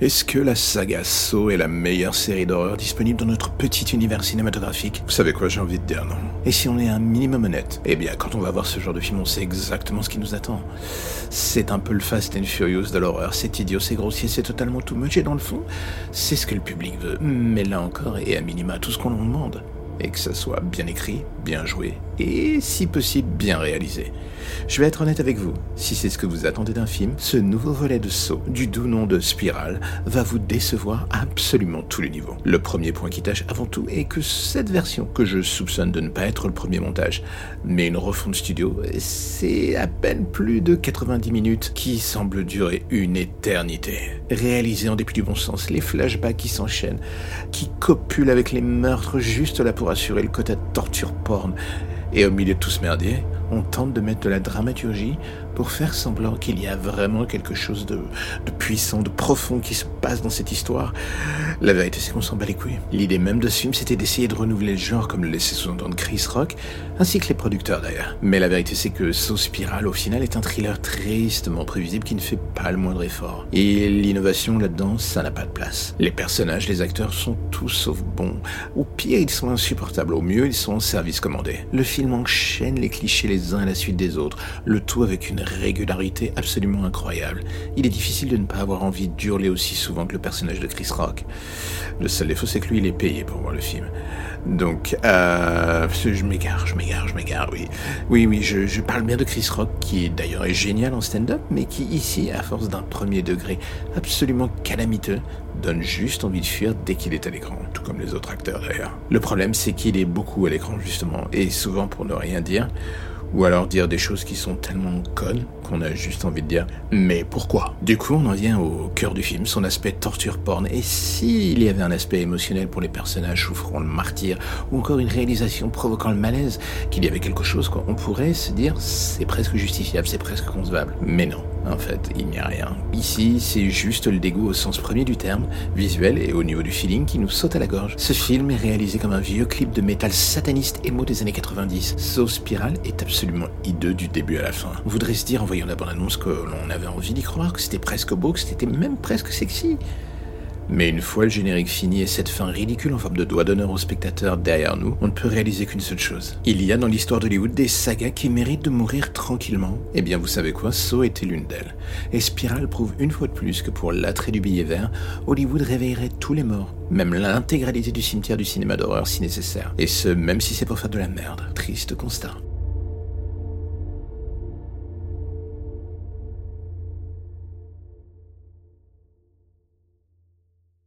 Est-ce que la saga Saw est la meilleure série d'horreur disponible dans notre petit univers cinématographique? Vous savez quoi, j'ai envie de dire non. Et si on est un minimum honnête? Eh bien, quand on va voir ce genre de film, on sait exactement ce qui nous attend. C'est un peu le Fast and Furious de l'horreur, c'est idiot, c'est grossier, c'est totalement tout much, et dans le fond, c'est ce que le public veut. Mais là encore, et à minima, tout ce qu'on en demande et que ça soit bien écrit, bien joué et si possible bien réalisé. Je vais être honnête avec vous, si c'est ce que vous attendez d'un film, ce nouveau volet de saut du doux nom de Spiral va vous décevoir absolument tous les niveaux. Le premier point qui tâche avant tout est que cette version, que je soupçonne de ne pas être le premier montage, mais une refonte studio, c'est à peine plus de 90 minutes qui semble durer une éternité. Réalisé en dépit du bon sens, les flashbacks qui s'enchaînent, qui copulent avec les meurtres juste là pour assurer le quota de torture porn, et au milieu de tout ce merdier, on tente de mettre de la dramaturgie pour faire semblant qu'il y a vraiment quelque chose de, puissant, de profond qui se passe dans cette histoire. La vérité, c'est qu'on s'en bat les couilles. L'idée même de ce film, c'était d'essayer de renouveler le genre, comme le laissait sous-entendre Chris Rock, ainsi que les producteurs d'ailleurs. Mais la vérité, c'est que Spiral, au final, est un thriller tristement prévisible qui ne fait pas le moindre effort. Et l'innovation là-dedans, ça n'a pas de place. Les personnages, les acteurs sont tous sauf bons. Au pire, ils sont insupportables. Au mieux, ils sont en service commandé. Le film enchaîne les clichés les uns à la suite des autres, le tout avec une régularité absolument incroyable. Il est difficile de ne pas avoir envie d'hurler aussi souvent que le personnage de Chris Rock. Le seul défaut, c'est que lui, il est payé pour voir le film. Donc, euh, je m'égare, je m'égare, je m'égare, oui. Oui, oui, je, je, parle bien de Chris Rock, qui d'ailleurs est génial en stand-up, mais qui ici, à force d'un premier degré absolument calamiteux, donne juste envie de fuir dès qu'il est à l'écran, comme les autres acteurs d'ailleurs. Le problème, c'est qu'il est beaucoup à l'écran justement, et souvent pour ne rien dire, ou alors dire des choses qui sont tellement connes qu'on a juste envie de dire mais pourquoi? Du coup, on en vient au cœur du film, son aspect torture porn. Et s'il y avait un aspect émotionnel pour les personnages souffrant le martyr, ou encore une réalisation provoquant le malaise, qu'il y avait quelque chose, quoi, on pourrait se dire c'est presque justifiable, c'est presque concevable. Mais non. En fait, il n'y a rien. Ici, c'est juste le dégoût au sens premier du terme, visuel et au niveau du feeling qui nous saute à la gorge. Ce film est réalisé comme un vieux clip de métal sataniste émo des années 90. So Spiral est absolument hideux du début à la fin. On voudrait se dire en voyant la bande-annonce que l'on avait envie d'y croire, que c'était presque beau, que c'était même presque sexy. Mais une fois le générique fini et cette fin ridicule en forme de doigt d'honneur au spectateur derrière nous, on ne peut réaliser qu'une seule chose. Il y a dans l'histoire d'Hollywood des sagas qui méritent de mourir tranquillement. Eh bien, vous savez quoi, So était l'une d'elles. Et Spiral prouve une fois de plus que pour l'attrait du billet vert, Hollywood réveillerait tous les morts, même l'intégralité du cimetière du cinéma d'horreur si nécessaire. Et ce, même si c'est pour faire de la merde. Triste constat.